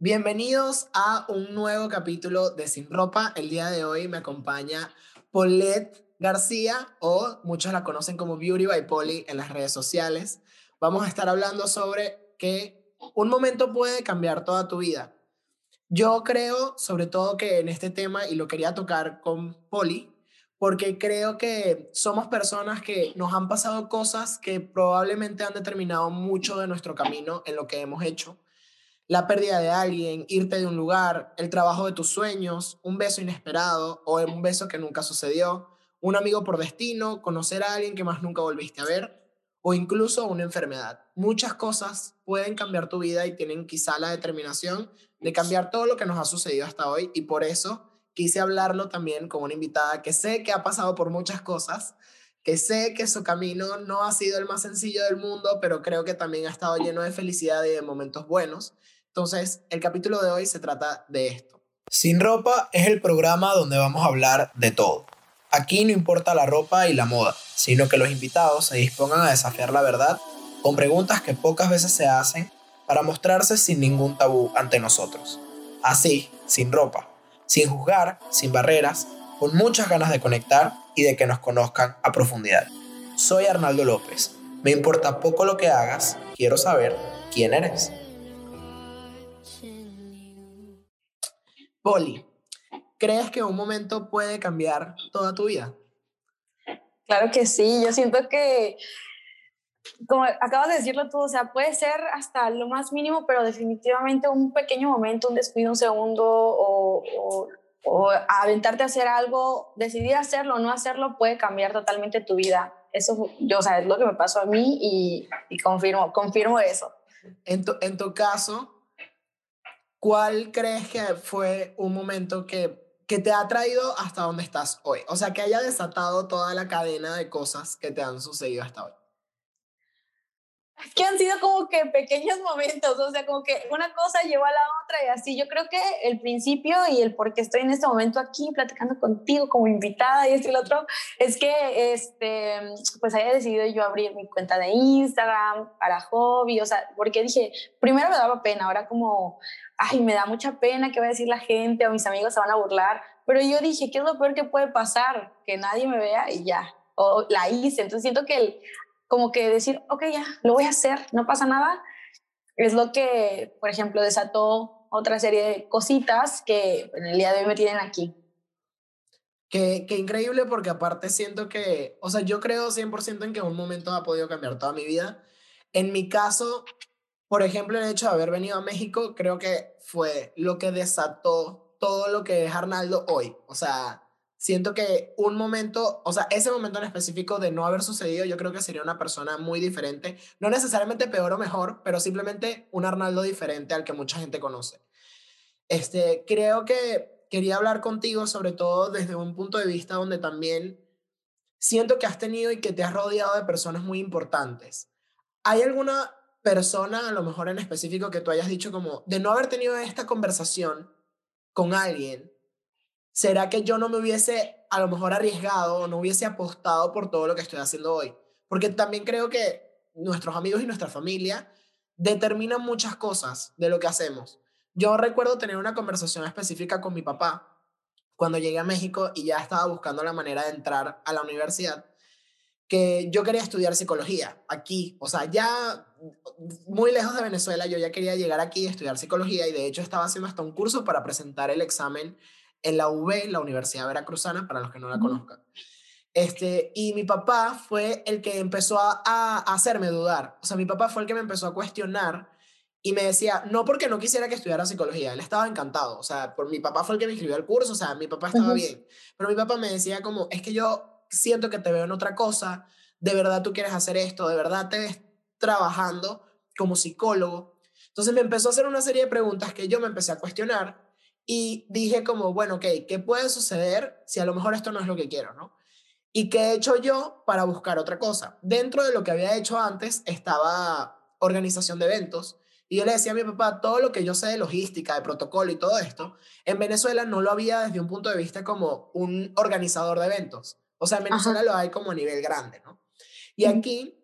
Bienvenidos a un nuevo capítulo de Sin Ropa. El día de hoy me acompaña Paulette García o muchos la conocen como Beauty by Polly en las redes sociales. Vamos a estar hablando sobre que un momento puede cambiar toda tu vida. Yo creo sobre todo que en este tema, y lo quería tocar con Polly, porque creo que somos personas que nos han pasado cosas que probablemente han determinado mucho de nuestro camino en lo que hemos hecho la pérdida de alguien, irte de un lugar, el trabajo de tus sueños, un beso inesperado o un beso que nunca sucedió, un amigo por destino, conocer a alguien que más nunca volviste a ver o incluso una enfermedad. Muchas cosas pueden cambiar tu vida y tienen quizá la determinación de cambiar todo lo que nos ha sucedido hasta hoy y por eso quise hablarlo también con una invitada que sé que ha pasado por muchas cosas, que sé que su camino no ha sido el más sencillo del mundo, pero creo que también ha estado lleno de felicidad y de momentos buenos. Entonces, el capítulo de hoy se trata de esto. Sin ropa es el programa donde vamos a hablar de todo. Aquí no importa la ropa y la moda, sino que los invitados se dispongan a desafiar la verdad con preguntas que pocas veces se hacen para mostrarse sin ningún tabú ante nosotros. Así, sin ropa, sin juzgar, sin barreras, con muchas ganas de conectar y de que nos conozcan a profundidad. Soy Arnaldo López. Me importa poco lo que hagas, quiero saber quién eres. Poli, ¿crees que un momento puede cambiar toda tu vida? Claro que sí, yo siento que, como acabas de decirlo tú, o sea, puede ser hasta lo más mínimo, pero definitivamente un pequeño momento, un descuido, un segundo, o, aventarte a hacer algo, decidir hacerlo o no hacerlo, puede cambiar totalmente tu vida. Eso, yo, o sea, es lo que me pasó a mí y, y confirmo, confirmo eso. En tu, en tu caso, ¿cuál crees que fue un momento que, que te ha traído hasta donde estás hoy? O sea, que haya desatado toda la cadena de cosas que te han sucedido hasta hoy. Es que han sido como que pequeños momentos, o sea, como que una cosa llevó a la otra y así. Yo creo que el principio y el por qué estoy en este momento aquí platicando contigo como invitada y esto y lo otro, es que este, pues haya decidido yo abrir mi cuenta de Instagram para hobby, o sea, porque dije, primero me daba pena, ahora como, ay, me da mucha pena que va a decir la gente o mis amigos se van a burlar, pero yo dije, ¿qué es lo peor que puede pasar? Que nadie me vea y ya, o la hice. Entonces siento que el, como que decir, ok, ya, lo voy a hacer, no pasa nada, es lo que, por ejemplo, desató otra serie de cositas que en el día de hoy me tienen aquí. Qué, qué increíble porque aparte siento que, o sea, yo creo 100% en que un momento ha podido cambiar toda mi vida. En mi caso, por ejemplo, el hecho de haber venido a México creo que fue lo que desató todo lo que es Arnaldo hoy. O sea, siento que un momento, o sea, ese momento en específico de no haber sucedido, yo creo que sería una persona muy diferente. No necesariamente peor o mejor, pero simplemente un Arnaldo diferente al que mucha gente conoce. Este, creo que quería hablar contigo sobre todo desde un punto de vista donde también siento que has tenido y que te has rodeado de personas muy importantes. ¿Hay alguna persona, a lo mejor en específico, que tú hayas dicho como, de no haber tenido esta conversación con alguien, ¿será que yo no me hubiese a lo mejor arriesgado no hubiese apostado por todo lo que estoy haciendo hoy? Porque también creo que nuestros amigos y nuestra familia determinan muchas cosas de lo que hacemos. Yo recuerdo tener una conversación específica con mi papá cuando llegué a México y ya estaba buscando la manera de entrar a la universidad que yo quería estudiar psicología aquí, o sea, ya muy lejos de Venezuela, yo ya quería llegar aquí a estudiar psicología y de hecho estaba haciendo hasta un curso para presentar el examen en la UV, la Universidad Veracruzana, para los que no la conozcan. Este, y mi papá fue el que empezó a, a, hacerme dudar, o sea, mi papá fue el que me empezó a cuestionar y me decía, no porque no quisiera que estudiara psicología, él estaba encantado, o sea, por mi papá fue el que me inscribió al curso, o sea, mi papá estaba bien, pero mi papá me decía como, es que yo siento que te veo en otra cosa, de verdad tú quieres hacer esto, de verdad te ves trabajando como psicólogo. Entonces me empezó a hacer una serie de preguntas que yo me empecé a cuestionar y dije como, bueno, ok, ¿qué puede suceder si a lo mejor esto no es lo que quiero, no? ¿Y qué he hecho yo para buscar otra cosa? Dentro de lo que había hecho antes estaba organización de eventos. Y yo le decía a mi papá, todo lo que yo sé de logística, de protocolo y todo esto, en Venezuela no lo había desde un punto de vista como un organizador de eventos. O sea, en Venezuela lo hay como a nivel grande, ¿no? Y aquí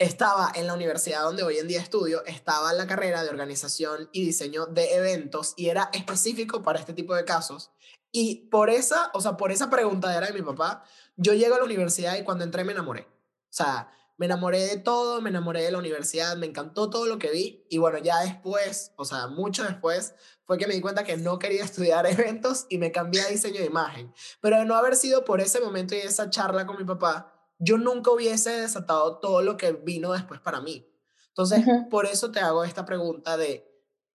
estaba en la universidad donde hoy en día estudio, estaba la carrera de organización y diseño de eventos y era específico para este tipo de casos. Y por esa, o sea, por esa preguntadera de mi papá, yo llego a la universidad y cuando entré me enamoré. O sea, me enamoré de todo, me enamoré de la universidad, me encantó todo lo que vi y bueno, ya después, o sea, mucho después, fue que me di cuenta que no quería estudiar eventos y me cambié a diseño de imagen. Pero de no haber sido por ese momento y esa charla con mi papá, yo nunca hubiese desatado todo lo que vino después para mí. Entonces, por eso te hago esta pregunta de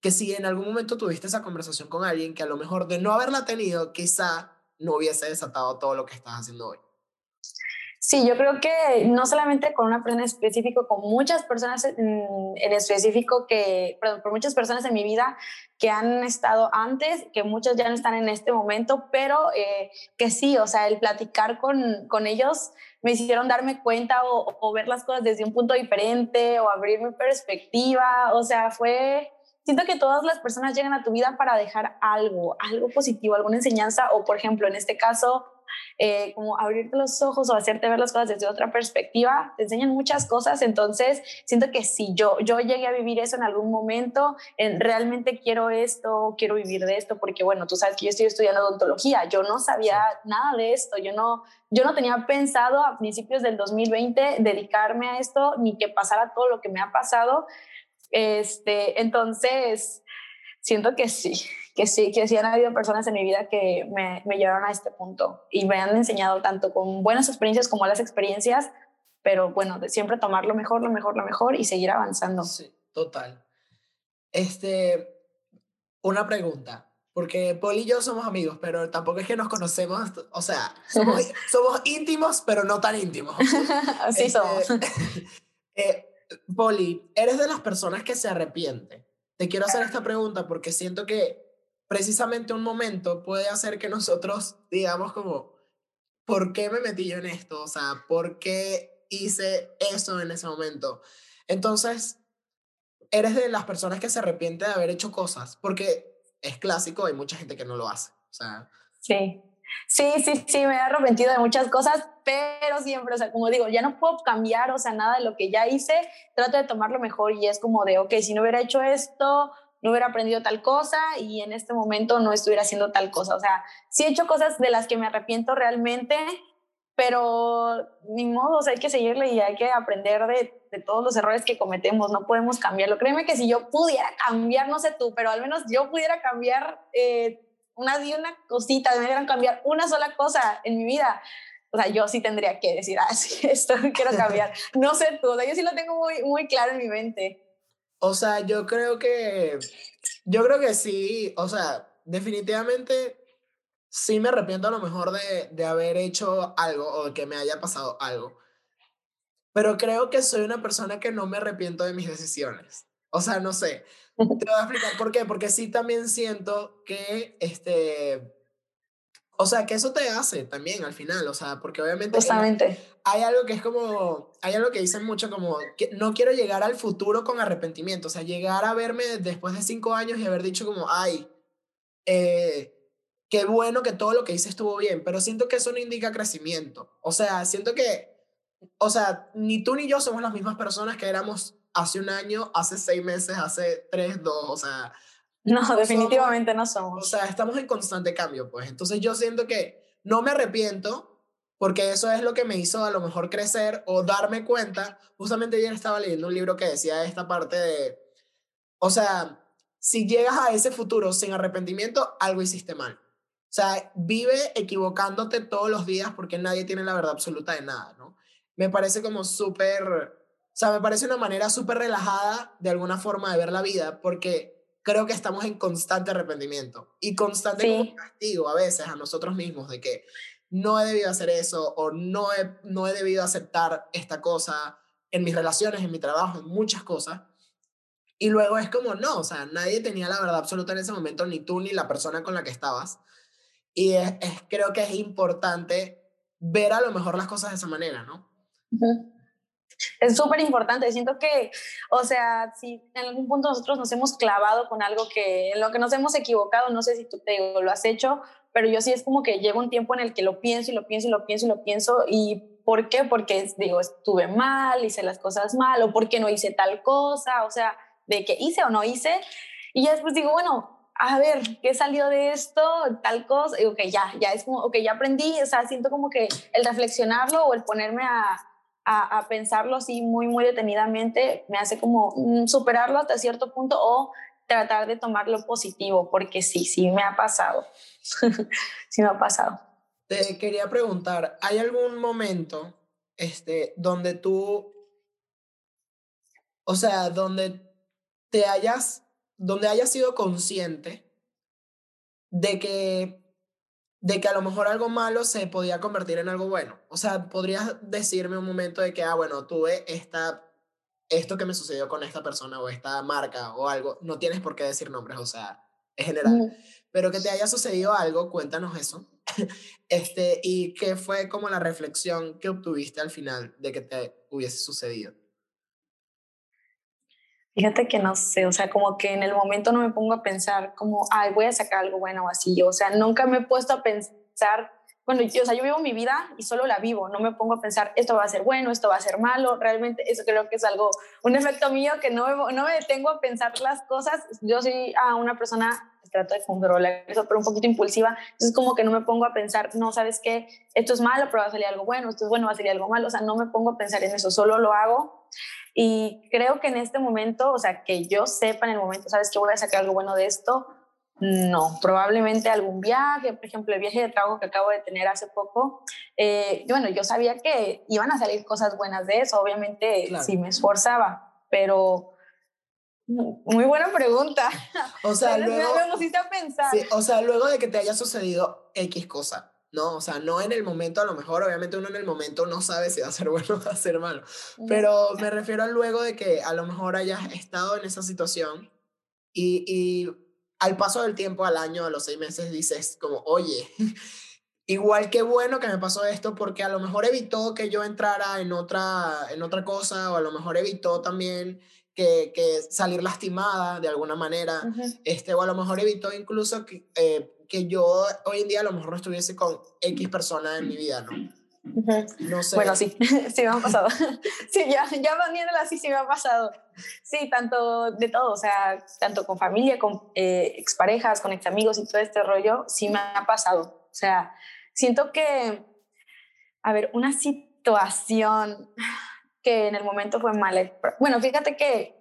que si en algún momento tuviste esa conversación con alguien que a lo mejor de no haberla tenido, quizá no hubiese desatado todo lo que estás haciendo hoy. Sí, yo creo que no solamente con una persona en específico, con muchas personas en, específico que, perdón, por muchas personas en mi vida que han estado antes, que muchas ya no están en este momento, pero eh, que sí, o sea, el platicar con, con ellos me hicieron darme cuenta o, o, ver las cosas desde un punto diferente o abrir mi perspectiva. O sea, fue, siento que todas las personas llegan a tu vida para dejar algo, algo positivo, alguna enseñanza o, por ejemplo, en este caso, eh, como abrirte los ojos o hacerte ver las cosas desde otra perspectiva, te enseñan muchas cosas, entonces siento que si yo, yo llegué a vivir eso en algún momento, en, realmente quiero esto, quiero vivir de esto, porque bueno, tú sabes que yo estoy estudiando odontología, yo no sabía nada de esto, yo no, yo no tenía pensado a principios del 2020 dedicarme a esto, ni que pasara todo lo que me ha pasado, este, entonces siento que sí, que sí, que sí han habido personas en mi vida que me, me llevaron a este punto y me han enseñado tanto con buenas experiencias como las experiencias, pero bueno, de siempre tomar lo mejor, lo mejor, lo mejor y seguir avanzando. Sí, total. Este, una pregunta, porque Paul y yo somos amigos, pero tampoco es que nos conocemos, o sea, somos, somos íntimos, pero no tan íntimos. Así este, somos. Eh, Poli, ¿eres de las personas que se arrepiente? Te quiero hacer esta pregunta porque siento que precisamente un momento puede hacer que nosotros digamos como, ¿por qué me metí yo en esto? O sea, ¿por qué hice eso en ese momento? Entonces, eres de las personas que se arrepiente de haber hecho cosas, porque es clásico, hay mucha gente que no lo hace. O sea, sí. Sí, sí, sí, me he arrepentido de muchas cosas, pero siempre, o sea, como digo, ya no puedo cambiar, o sea, nada de lo que ya hice, trato de tomarlo mejor y es como de, ok, si no hubiera hecho esto, no hubiera aprendido tal cosa y en este momento no estuviera haciendo tal cosa. O sea, sí he hecho cosas de las que me arrepiento realmente, pero ni modo, o sea, hay que seguirle y hay que aprender de, de, todos los errores que cometemos, no podemos cambiarlo. Créeme que si yo pudiera cambiar, no sé tú, pero al menos yo pudiera cambiar eh, una, una cosita, me dieran cambiar una sola cosa en mi vida, o sea, yo sí tendría que decir, ah, sí, esto quiero cambiar. No sé tú, yo sí lo tengo muy, muy claro en mi mente. O sea, yo creo que, yo creo que sí, o sea, definitivamente sí me arrepiento a lo mejor de, de haber hecho algo o de que me haya pasado algo. Pero creo que soy una persona que no me arrepiento de mis decisiones. O sea, no sé. Te voy a explicar por qué. Porque sí también siento que este, o sea, que eso te hace también al final, o sea, porque obviamente hay algo que es como, hay algo que dicen mucho como, que no quiero llegar al futuro con arrepentimiento, o sea, llegar a verme después de cinco años y haber dicho como, ay, eh, qué bueno que todo lo que hice estuvo bien, pero siento que eso no indica crecimiento, o sea, siento que, o sea, ni tú ni yo somos las mismas personas que éramos hace un año, hace seis meses, hace tres, dos, o sea, no, definitivamente no somos. O sea, estamos en constante cambio, pues. Entonces yo siento que no me arrepiento porque eso es lo que me hizo a lo mejor crecer o darme cuenta. Justamente ayer estaba leyendo un libro que decía esta parte de, o sea, si llegas a ese futuro sin arrepentimiento, algo hiciste mal. O sea, vive equivocándote todos los días porque nadie tiene la verdad absoluta de nada, ¿no? Me parece como súper, o sea, me parece una manera súper relajada de alguna forma de ver la vida porque creo que estamos en constante arrepentimiento y constante castigo a veces a nosotros mismos de que no he debido hacer eso o no he, no he debido aceptar esta cosa en mis relaciones, en mi trabajo, en muchas cosas. Y luego es como, no, o sea, nadie tenía la verdad absoluta en ese momento, ni tú ni la persona con la que estabas. Y es, creo que es importante ver a lo mejor las cosas de esa manera, ¿no? Es súper importante. Siento que, o sea, si en algún punto nosotros nos hemos clavado con algo que en lo que nos hemos equivocado, no sé si tú te lo has hecho, pero yo sí es como que llega un tiempo en el que lo pienso y lo pienso y lo pienso y lo pienso y ¿Por qué? Porque digo, estuve mal, hice las cosas mal, o porque no hice tal cosa, o sea, de que hice o no hice. Y ya después digo, bueno, a ver, ¿qué salió de esto? Tal cosa. Y ok, ya, ya es como, ok, ya aprendí, o sea, siento como que el reflexionarlo o el ponerme a, a, a pensarlo así muy, muy detenidamente me hace como mm, superarlo hasta cierto punto o tratar de tomarlo positivo, porque sí, sí me ha pasado. sí me ha pasado. Te quería preguntar, ¿hay algún momento este, donde tú, o sea, donde te hayas, donde hayas sido consciente de que, de que a lo mejor algo malo se podía convertir en algo bueno? O sea, ¿podrías decirme un momento de que, ah, bueno, tuve esta, esto que me sucedió con esta persona o esta marca o algo? No tienes por qué decir nombres, o sea, es general. Pero que te haya sucedido algo, cuéntanos eso. Este, ¿Y qué fue como la reflexión que obtuviste al final de que te hubiese sucedido? Fíjate que no sé, o sea, como que en el momento no me pongo a pensar como, ay, voy a sacar algo bueno o así. O sea, nunca me he puesto a pensar, bueno, yo, o sea, yo vivo mi vida y solo la vivo, no me pongo a pensar, esto va a ser bueno, esto va a ser malo. Realmente eso creo que es algo, un efecto mío que no me, no me detengo a pensar las cosas. Yo soy a una persona trato de controlar eso, pero un poquito impulsiva. Entonces, como que no me pongo a pensar, no, ¿sabes qué? Esto es malo, pero va a salir algo bueno, esto es bueno, va a salir algo malo. O sea, no me pongo a pensar en eso, solo lo hago. Y creo que en este momento, o sea, que yo sepa en el momento, ¿sabes qué? Voy a sacar algo bueno de esto. No, probablemente algún viaje, por ejemplo, el viaje de trabajo que acabo de tener hace poco. Eh, bueno, yo sabía que iban a salir cosas buenas de eso, obviamente, si me esforzaba, pero muy buena pregunta. O sea, luego, me, a pensar. Sí, o sea, luego de que te haya sucedido X cosa, ¿no? O sea, no en el momento, a lo mejor, obviamente uno en el momento no sabe si va a ser bueno o va a ser malo. Pero me refiero a luego de que a lo mejor hayas estado en esa situación y, y al paso del tiempo, al año, a los seis meses, dices como, oye, igual que bueno que me pasó esto porque a lo mejor evitó que yo entrara en otra, en otra cosa o a lo mejor evitó también que, que salir lastimada de alguna manera, este, o a lo mejor evitó incluso que, eh, que yo hoy en día a lo mejor no estuviese con X persona en mi vida, ¿no? No sé. Bueno, sí, sí me ha pasado. sí, ya, ya viéndola así, sí me ha pasado. Sí, tanto de todo, o sea, tanto con familia, con eh, exparejas, con ex amigos y todo este rollo, sí me ha pasado. O sea, siento que, a ver, una situación que en el momento fue mala. Bueno, fíjate que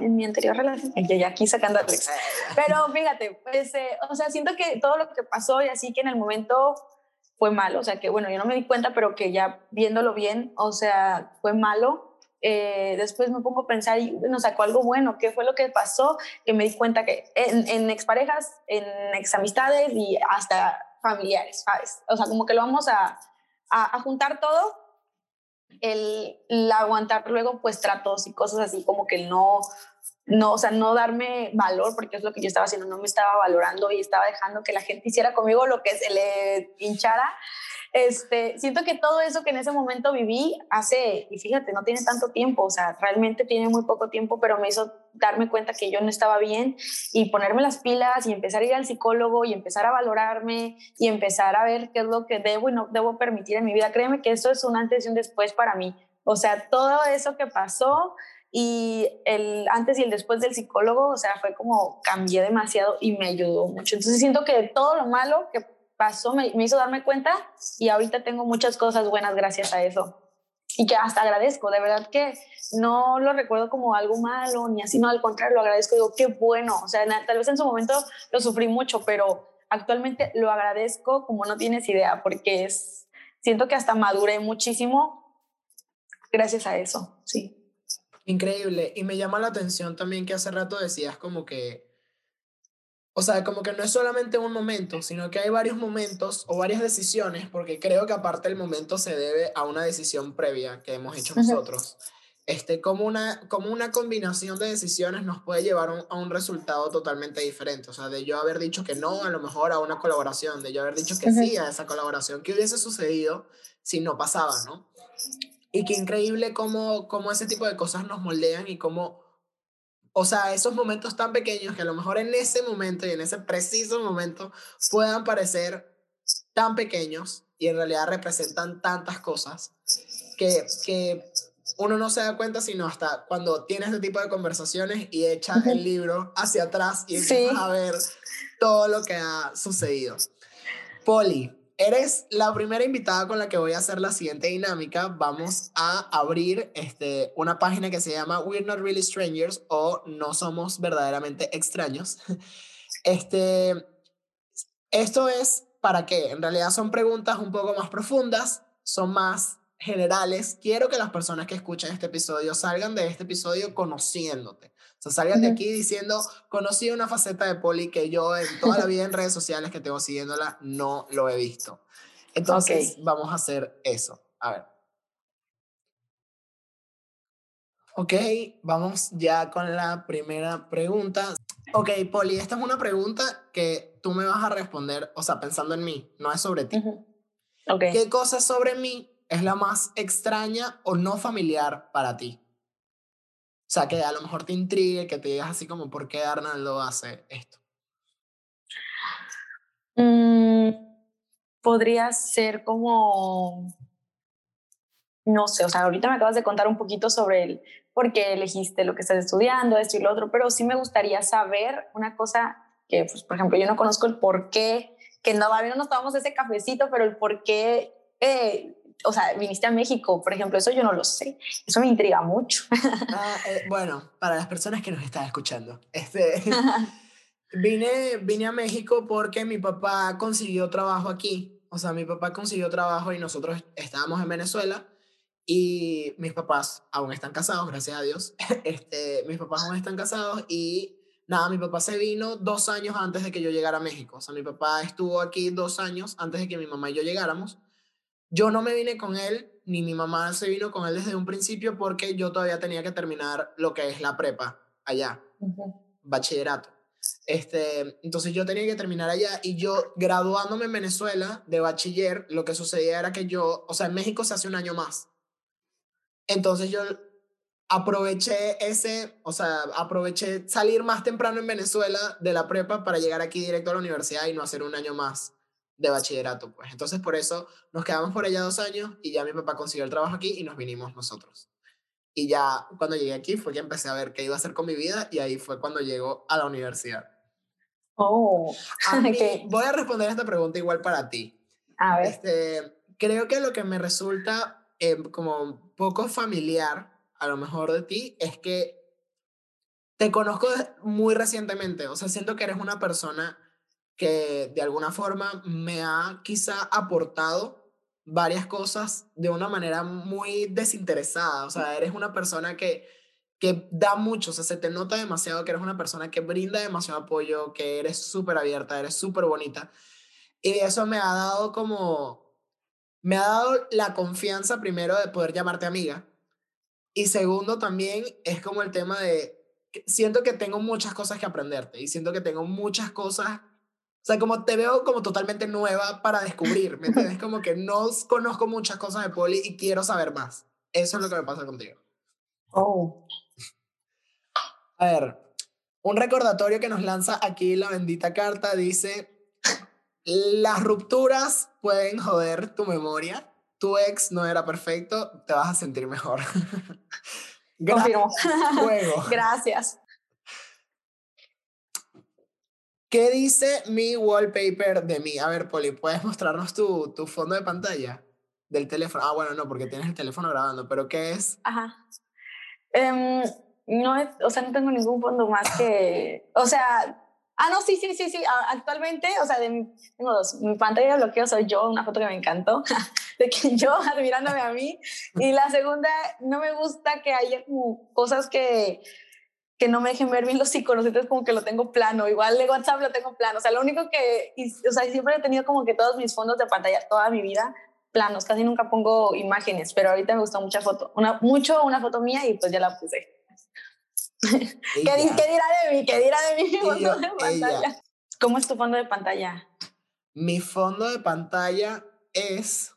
en mi anterior relación, yo ya aquí sacando a pero fíjate, pues, eh, o sea, siento que todo lo que pasó y así que en el momento fue malo, o sea, que bueno, yo no me di cuenta, pero que ya viéndolo bien, o sea, fue malo. Eh, después me pongo a pensar y nos sacó algo bueno, ¿qué fue lo que pasó? Que me di cuenta que en, en exparejas, en examistades y hasta familiares, ¿sabes? O sea, como que lo vamos a, a, a juntar todo el, aguantar luego pues tratos y cosas así como que no, no, o sea, no darme valor, porque es lo que yo estaba haciendo, no me estaba valorando y estaba dejando que la gente hiciera conmigo lo que se le hinchara. Este, siento que todo eso que en ese momento viví hace, y fíjate, no tiene tanto tiempo, o sea, realmente tiene muy poco tiempo, pero me hizo darme cuenta que yo no estaba bien y ponerme las pilas y empezar a ir al psicólogo y empezar a valorarme y empezar a ver qué es lo que debo y no debo permitir en mi vida. Créeme que eso es un antes y un después para mí. O sea, todo eso que pasó y el antes y el después del psicólogo, o sea, fue como cambié demasiado y me ayudó mucho. Entonces siento que todo lo malo que pasó me, me hizo darme cuenta y ahorita tengo muchas cosas buenas gracias a eso y que hasta agradezco, de verdad que no lo recuerdo como algo malo ni así, no, al contrario, lo agradezco, digo, qué bueno, o sea, tal vez en su momento lo sufrí mucho, pero actualmente lo agradezco como no tienes idea, porque es, siento que hasta maduré muchísimo gracias a eso, sí. Increíble, y me llama la atención también que hace rato decías como que o sea, como que no es solamente un momento, sino que hay varios momentos o varias decisiones, porque creo que aparte el momento se debe a una decisión previa que hemos hecho nosotros. Este, como, una, como una combinación de decisiones nos puede llevar a un resultado totalmente diferente. O sea, de yo haber dicho que no, a lo mejor a una colaboración, de yo haber dicho que sí a esa colaboración, ¿qué hubiese sucedido si no pasaba, no? Y qué increíble cómo, cómo ese tipo de cosas nos moldean y cómo o sea, esos momentos tan pequeños que a lo mejor en ese momento y en ese preciso momento puedan parecer tan pequeños, y en realidad representan tantas cosas que, que uno no se da cuenta sino hasta cuando tiene este tipo de conversaciones y echa el libro hacia atrás y empiezas a ver todo lo que ha sucedido. Poli, eres la primera invitada con la que voy a hacer la siguiente dinámica. Vamos a abrir este, una página que se llama We're Not Really Strangers o No Somos Verdaderamente Extraños. Este, esto es para que en realidad son preguntas un poco más profundas, son más generales. Quiero que las personas que escuchen este episodio salgan de este episodio conociéndote. O sea, salgan de aquí diciendo, conocí una faceta de Poli que yo en toda la vida en redes sociales que tengo siguiéndola no lo he visto. Entonces, vamos a hacer eso. A ver. Ok, vamos ya con la primera pregunta. Ok, Poli, esta es una pregunta que tú me vas a responder, o sea, pensando en mí, no es sobre ti. okay. ¿Qué cosa sobre mí es la más extraña o no familiar para ti? O sea, que a lo mejor te intrigue, que te digas así como, ¿por qué Arnaldo hace esto? Mm, podría ser como, no sé, o sea, ahorita me acabas de contar un poquito sobre el por qué elegiste lo que estás estudiando, esto y lo otro, pero sí me gustaría saber una cosa que, pues, por ejemplo, yo no conozco el por qué, que no, a no nos tomamos ese cafecito, pero el por qué eh, o sea, viniste a México, por ejemplo, eso yo no lo sé. Eso me intriga mucho. Ah, eh, bueno, para las personas que nos están escuchando, este, vine, vine a México porque mi papá consiguió trabajo aquí. O sea, mi papá consiguió trabajo y nosotros estábamos en Venezuela y mis papás aún están casados, gracias a Dios. Este, mis papás aún están casados y nada, mi papá se vino dos años antes de que yo llegara a México. O sea, mi papá estuvo aquí dos años antes de que mi mamá y yo llegáramos. Yo no me vine con él, ni mi mamá se vino con él desde un principio porque yo todavía tenía que terminar lo que es la prepa allá, bachillerato. Este, entonces yo tenía que terminar allá y yo graduándome en Venezuela de bachiller, lo que sucedía era que yo, o sea, en México se hace un año más. Entonces yo aproveché ese, o sea, aproveché salir más temprano en Venezuela de la prepa para llegar aquí directo a la universidad y no hacer un año más de bachillerato, pues. Entonces, por eso nos quedamos por allá dos años y ya mi papá consiguió el trabajo aquí y nos vinimos nosotros. Y ya cuando llegué aquí fue que empecé a ver qué iba a hacer con mi vida y ahí fue cuando llegó a la universidad. Oh, voy a responder esta pregunta igual para ti. A ver. Este, creo que lo que me resulta eh, como poco familiar, a lo mejor de ti, es que te conozco muy recientemente. O sea, siento que eres una persona que de alguna forma me ha quizá aportado varias cosas de una manera muy desinteresada. O sea, eres una persona que, que da mucho, o sea, se te nota demasiado que eres una persona que brinda demasiado apoyo, que eres súper abierta, eres súper bonita. Y eso me ha dado como, me ha dado la confianza primero de poder llamarte amiga. Y segundo también es como el tema de, siento que tengo muchas cosas que aprenderte y siento que tengo muchas cosas o sea, como te veo como totalmente nueva para descubrir, ¿me entiendes? Como que no conozco muchas cosas de Poli y quiero saber más. Eso es lo que me pasa contigo. Oh. A ver, un recordatorio que nos lanza aquí la bendita carta dice, las rupturas pueden joder tu memoria. Tu ex no era perfecto, te vas a sentir mejor. Gracias. Gracias. ¿Qué dice mi wallpaper de mí? A ver, Poli, ¿puedes mostrarnos tu, tu fondo de pantalla del teléfono? Ah, bueno, no, porque tienes el teléfono grabando, pero ¿qué es? Ajá. Um, no es, o sea, no tengo ningún fondo más que, o sea, ah, no, sí, sí, sí, sí, actualmente, o sea, de, tengo dos. Mi pantalla de bloqueo soy yo, una foto que me encantó, de que yo admirándome a mí, y la segunda, no me gusta que haya como cosas que que no me dejen ver bien los iconos, entonces como que lo tengo plano, igual de WhatsApp lo tengo plano, o sea, lo único que, o sea, siempre he tenido como que todos mis fondos de pantalla, toda mi vida, planos, casi nunca pongo imágenes, pero ahorita me gustó mucha foto, una, mucho una foto mía y pues ya la puse. ¿Qué, ¿Qué, dirá de mí? ¿Qué dirá de mi fondo de pantalla? ¿Cómo es tu fondo de pantalla? Mi fondo de pantalla es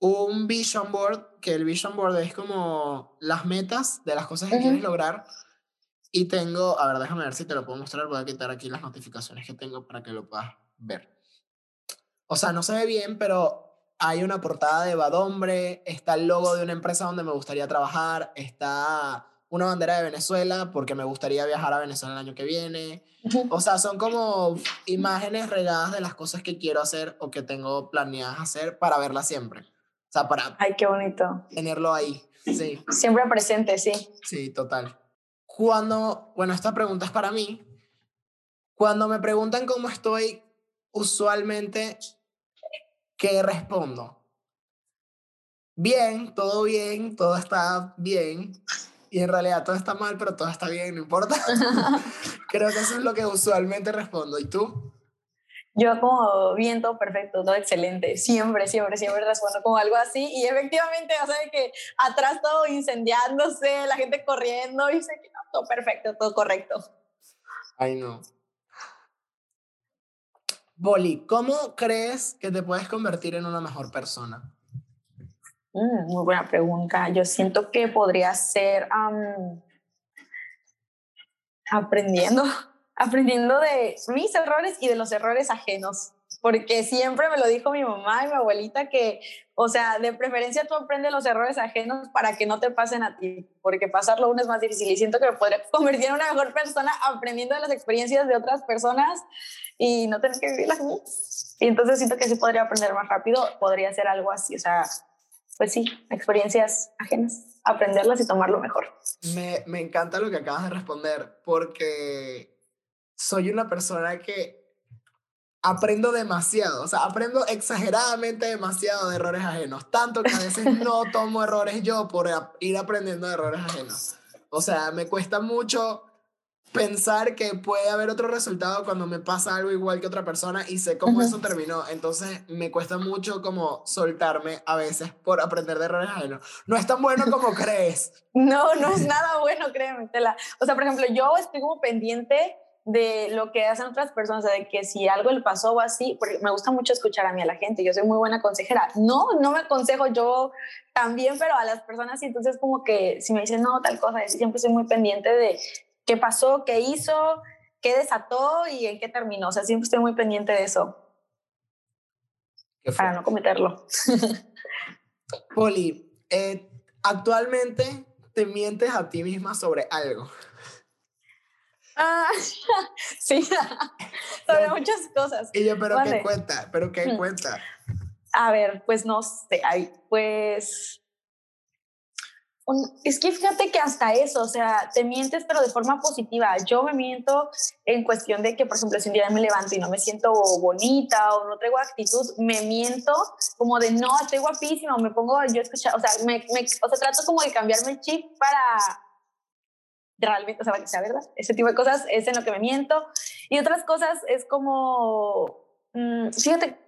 un vision board, que el vision board es como las metas de las cosas que quieres lograr y tengo, a ver, déjame ver si te lo puedo mostrar. Voy a quitar aquí las notificaciones que tengo para que lo puedas ver. o sea, no se ve bien, pero hay una portada de Badombre, está el logo de una empresa donde me gustaría trabajar, está una bandera de Venezuela porque me gustaría viajar a Venezuela el año que viene. O sea, son como imágenes regadas de las cosas que quiero hacer o que tengo planeadas hacer para verlas siempre. O sea, para... Ay, qué bonito. Tenerlo ahí, sí. Siempre presente, sí. Sí, total. Cuando, bueno, esta pregunta es para mí. Cuando me preguntan cómo estoy, usualmente, ¿qué respondo? Bien, todo bien, todo está bien y en realidad todo está mal, pero todo está bien, no importa. Creo que eso es lo que usualmente respondo. ¿Y tú? Yo como bien, todo perfecto, todo excelente. Siempre, siempre, siempre respondo como algo así. Y efectivamente, o sea, que atrás todo incendiándose, la gente corriendo, y sé que no, todo perfecto, todo correcto. Ay, no. Boli, ¿cómo crees que te puedes convertir en una mejor persona? Mm, muy buena pregunta. Yo siento que podría ser aprendiendo, aprendiendo de mis errores y de los errores ajenos. Porque siempre me lo dijo mi mamá y mi abuelita que, o sea, de preferencia tú aprendes los errores ajenos para que no te pasen a ti, porque pasarlo uno es más difícil. Y siento que me podría convertir en una mejor persona aprendiendo de las experiencias de otras personas y no tener que vivirlas. Y entonces siento que si podría aprender más rápido, podría ser algo así, o sea, pues sí, experiencias ajenas, aprenderlas y tomarlo mejor. Me, me encanta lo que acabas de responder porque soy una persona que aprendo demasiado, o sea, aprendo exageradamente demasiado de errores ajenos, tanto que a veces no tomo errores yo por ir aprendiendo de errores ajenos. O sea, me cuesta mucho pensar que puede haber otro resultado cuando me pasa algo igual que otra persona y sé cómo eso terminó. Entonces me cuesta mucho como soltarme a veces por aprender de errores ajenos. No es tan bueno como crees. No, no es nada bueno, créeme. O sea, por ejemplo, yo estoy como pendiente de lo que hacen otras personas, de que si algo le pasó o así, porque me gusta mucho escuchar a mí a la gente, yo soy muy buena consejera. No, no me aconsejo yo también, pero a las personas y entonces como que si me dicen no, tal cosa, siempre soy muy pendiente de qué pasó, qué hizo, qué desató y en qué terminó. O sea, siempre estoy muy pendiente de eso. Para no cometerlo. Poli, eh, actualmente te mientes a ti misma sobre algo. Ah, sí, sobre muchas cosas. Y yo, pero ¿qué cuenta? ¿Pero qué mm. cuenta? A ver, pues no sé, pues es que fíjate que hasta eso, o sea, te mientes pero de forma positiva. Yo me miento en cuestión de que, por ejemplo, si un día me levanto y no me siento bonita o no traigo actitud, me miento como de no, estoy guapísima, o me pongo yo escuchar, o sea, me, o sea, trato como de cambiarme el chip para realmente, o sea, que sea verdad. Ese tipo de cosas es en lo que me miento. Y otras cosas es como, mm, fíjate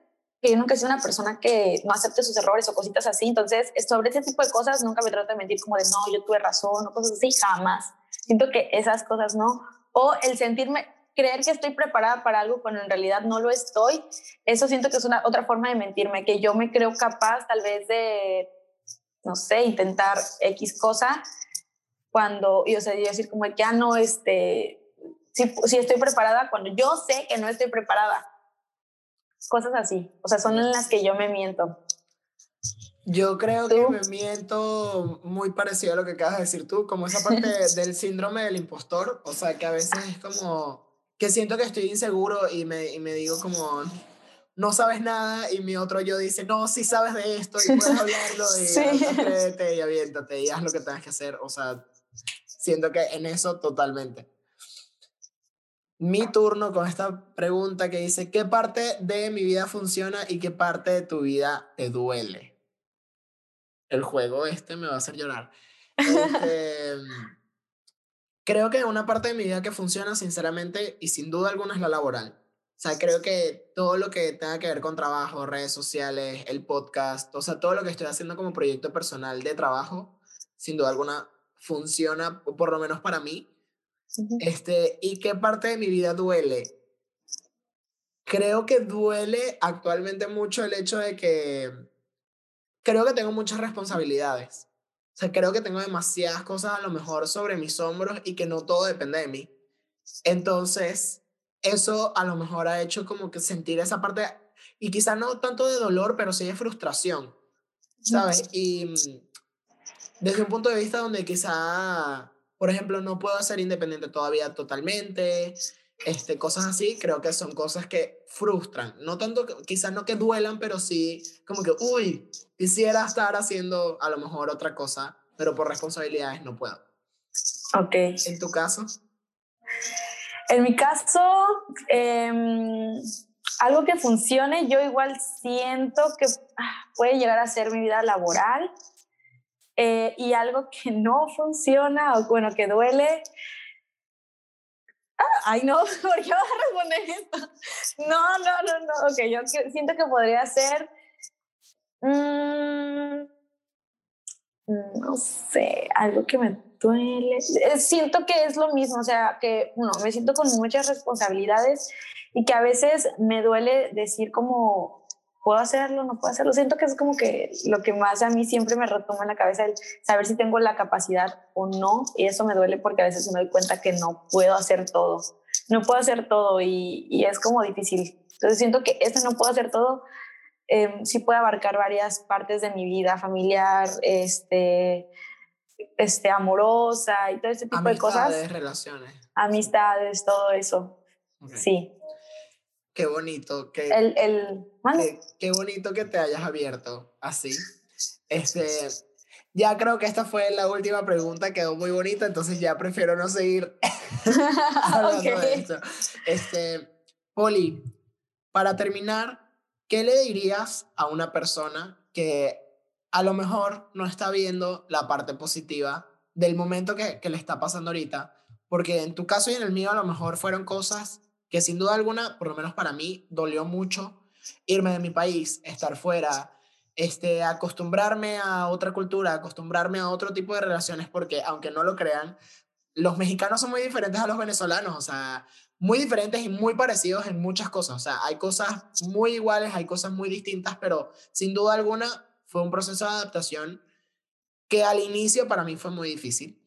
que yo nunca he sido una persona que no acepte sus errores o cositas así. Entonces, sobre ese tipo de cosas nunca me trato de mentir como de no, yo tuve razón o cosas así, jamás. Siento que esas cosas no. O el sentirme, creer que estoy preparada para algo cuando en realidad no lo estoy, eso siento que es una otra forma de mentirme, que yo me creo capaz tal vez de, no sé, intentar X cosa cuando, y o sea, yo decir como que ya no, este, si, si estoy preparada cuando yo sé que no estoy preparada cosas así. O sea, son en las que yo me miento. Yo creo que me miento muy parecido a lo que acabas de decir tú, como esa parte del síndrome del impostor, o sea, que a veces es como que siento que estoy inseguro y me, y me digo como, no sabes nada, y mi otro yo dice, no, sí sabes de esto y puedes hablarlo, y sí. y aviéntate y haz lo que tengas que hacer, o sea, siento que en eso totalmente mi turno con esta pregunta que dice, ¿qué parte de mi vida funciona y qué parte de tu vida te duele? El juego este me va a hacer llorar. Este, creo que una parte de mi vida que funciona, sinceramente, y sin duda alguna es la laboral. O sea, creo que todo lo que tenga que ver con trabajo, redes sociales, el podcast, o sea, todo lo que estoy haciendo como proyecto personal de trabajo, sin duda alguna funciona, por lo menos para mí, este, ¿Y qué parte de mi vida duele? Creo que duele actualmente mucho el hecho de que creo que tengo muchas responsabilidades. O sea, creo que tengo demasiadas cosas a lo mejor sobre mis hombros y que no todo depende de mí. Entonces, eso a lo mejor ha hecho como que sentir esa parte y quizá no tanto de dolor, pero sí de frustración, ¿sabes? Y mm, desde un punto de vista donde quizá, por ejemplo, no puedo ser independiente todavía totalmente, este, cosas así, creo que son cosas que frustran. No tanto, quizás no que duelan, pero sí como que, uy, quisiera estar haciendo a lo mejor otra cosa, pero por responsabilidades no puedo. Ok. ¿En tu caso? En mi caso, em, algo que funcione, yo igual siento que ah, puede llegar a ser mi vida laboral. Eh, y algo que no funciona o bueno, que duele, ay no, ¿por qué vas a responder esto? No, no, no, no, ok, yo siento que podría ser, mm, no sé, algo que me duele. Eh, siento que es lo mismo, o sea, que, uno, me siento con muchas responsabilidades y que a veces me duele decir como, puedo hacerlo, no puedo hacerlo. Siento que es como que lo que más a mí siempre me retoma en la cabeza, el saber si tengo la capacidad o no. Y eso me duele porque a veces me doy cuenta que no puedo hacer todo. No puedo hacer todo y, y es como difícil. Entonces siento que ese no puedo hacer todo. Eh, sí puede abarcar varias partes de mi vida familiar, este, este, amorosa y todo ese tipo de cosas. Amistades, relaciones. Amistades, todo eso. Sí. Qué bonito. que el, el, qué, bonito que te hayas abierto así. Este, ya creo que esta fue la última pregunta, quedó muy bonita, entonces ya prefiero no seguir hablando de esto. Este, Poli, para terminar, ¿qué le dirías a una persona que a lo mejor no está viendo la parte positiva del momento que, que le está pasando ahorita? Porque en tu caso y en el mío a lo mejor fueron cosas que sin duda alguna, por lo menos para mí, dolió mucho irme de mi país, estar fuera, este, acostumbrarme a otra cultura, acostumbrarme a otro tipo de relaciones, porque aunque no lo crean, los mexicanos son muy diferentes a los venezolanos, o sea, muy diferentes y muy parecidos en muchas cosas, o sea, hay cosas muy iguales, hay cosas muy distintas, pero sin duda alguna fue un proceso de adaptación que al inicio para mí fue muy difícil.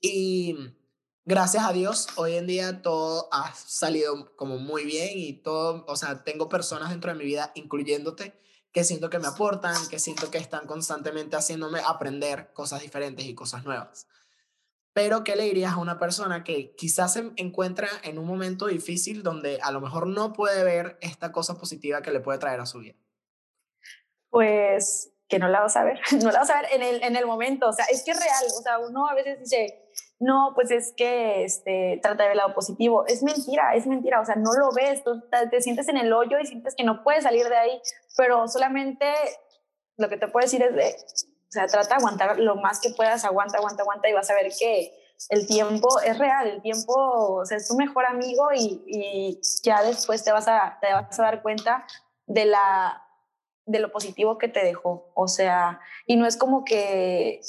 Y gracias a Dios, hoy en día todo ha salido como muy bien y todo, o sea, tengo personas dentro de mi vida, incluyéndote, que siento que me aportan, que siento que están constantemente haciéndome aprender cosas diferentes y cosas nuevas. Pero, ¿qué le dirías a una persona que quizás se encuentra en un momento difícil donde a lo mejor no puede ver esta cosa positiva que le puede traer a su vida? Pues que no la vas a ver, no la vas a ver en el, en el momento, o sea, es que es real, o sea, uno a veces dice, no, pues es que este, trata de ver lado positivo. Es mentira, es mentira. O sea, no lo ves, tú te, sientes en el hoyo y sientes que no puedes salir de ahí, pero solamente lo que te puedo decir es de, o sea, trata de aguantar lo más que puedas, aguanta, aguanta, aguanta y vas a ver que el tiempo es real, el tiempo, es tu mejor amigo y, y ya después te vas, a, te vas a dar cuenta de la de lo positivo que te dejó, o sea, y no es como que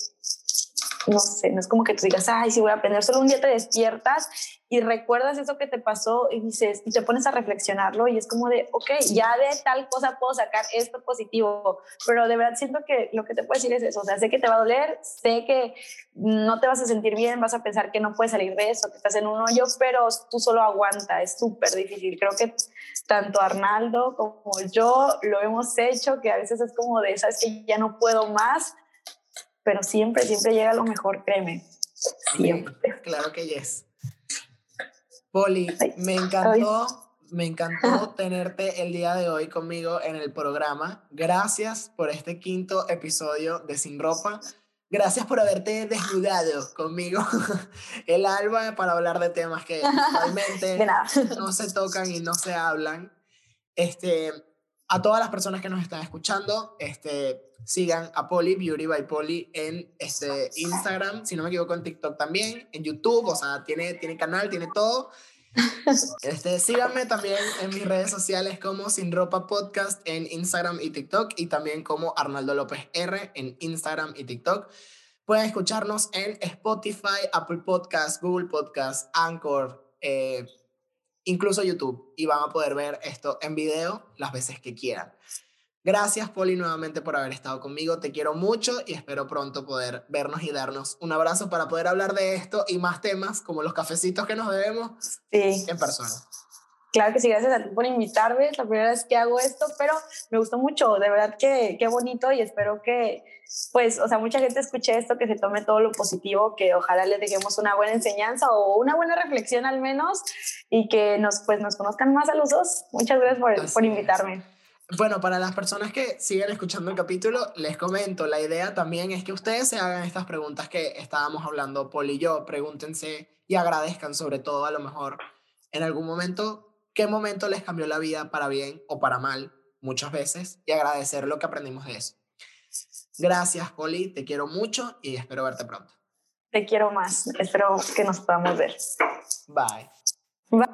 no sé, no es como que tú digas, ay, sí voy a aprender, solo un día te despiertas y recuerdas eso que te pasó y dices, y te pones a reflexionarlo y es como de, ok, ya de tal cosa puedo sacar esto positivo, pero de verdad siento que lo que te puedo decir es eso, o sea, sé que te va a doler, sé que no te vas a sentir bien, vas a pensar que no puedes salir de eso, que estás en un hoyo, pero tú solo aguanta, es súper difícil, creo que tanto Arnaldo como yo lo hemos hecho, que a veces es como de, sabes que ya no puedo más, pero siempre, siempre llega lo mejor, créeme. Siempre. Claro que yes. Poli, me encantó, me encantó tenerte el día de hoy conmigo en el programa. Gracias por este quinto episodio de Sin Ropa. Gracias por haberte desnudado conmigo el alba para hablar de temas que realmente no se tocan y no se hablan. Este, a todas las personas que nos están escuchando, este, sigan a Poli, Beauty by Poli, en este Instagram, si no me equivoco, en TikTok también, en YouTube, o sea, tiene, tiene canal, tiene todo. Este, síganme también en mis redes sociales como Sin Ropa Podcast en Instagram y TikTok y también como Arnaldo López R en Instagram y TikTok. Pueden escucharnos en Spotify, Apple Podcast, Google Podcast, Anchor, eh, incluso YouTube y van a poder ver esto en video las veces que quieran. Gracias, Poli, nuevamente por haber estado conmigo. Te quiero mucho y espero pronto poder vernos y darnos un abrazo para poder hablar de esto y más temas como los cafecitos que nos debemos en persona. Claro que sí, gracias a ti por invitarme. Es la primera vez que hago esto, pero me gustó mucho. De verdad que qué bonito y espero que, pues, o sea, mucha gente escuche esto, que se tome todo lo positivo, que ojalá les dejemos una buena enseñanza o una buena reflexión al menos y que nos, pues, nos conozcan más a los dos. Muchas gracias por, por invitarme. Bueno, para las personas que siguen escuchando el capítulo, les comento, la idea también es que ustedes se hagan estas preguntas que estábamos hablando, Paul y yo, pregúntense y agradezcan sobre todo a lo mejor en algún momento qué momento les cambió la vida para bien o para mal, muchas veces, y agradecer lo que aprendimos de eso. Gracias, Poli, te quiero mucho y espero verte pronto. Te quiero más, espero que nos podamos ver. Bye. Bye.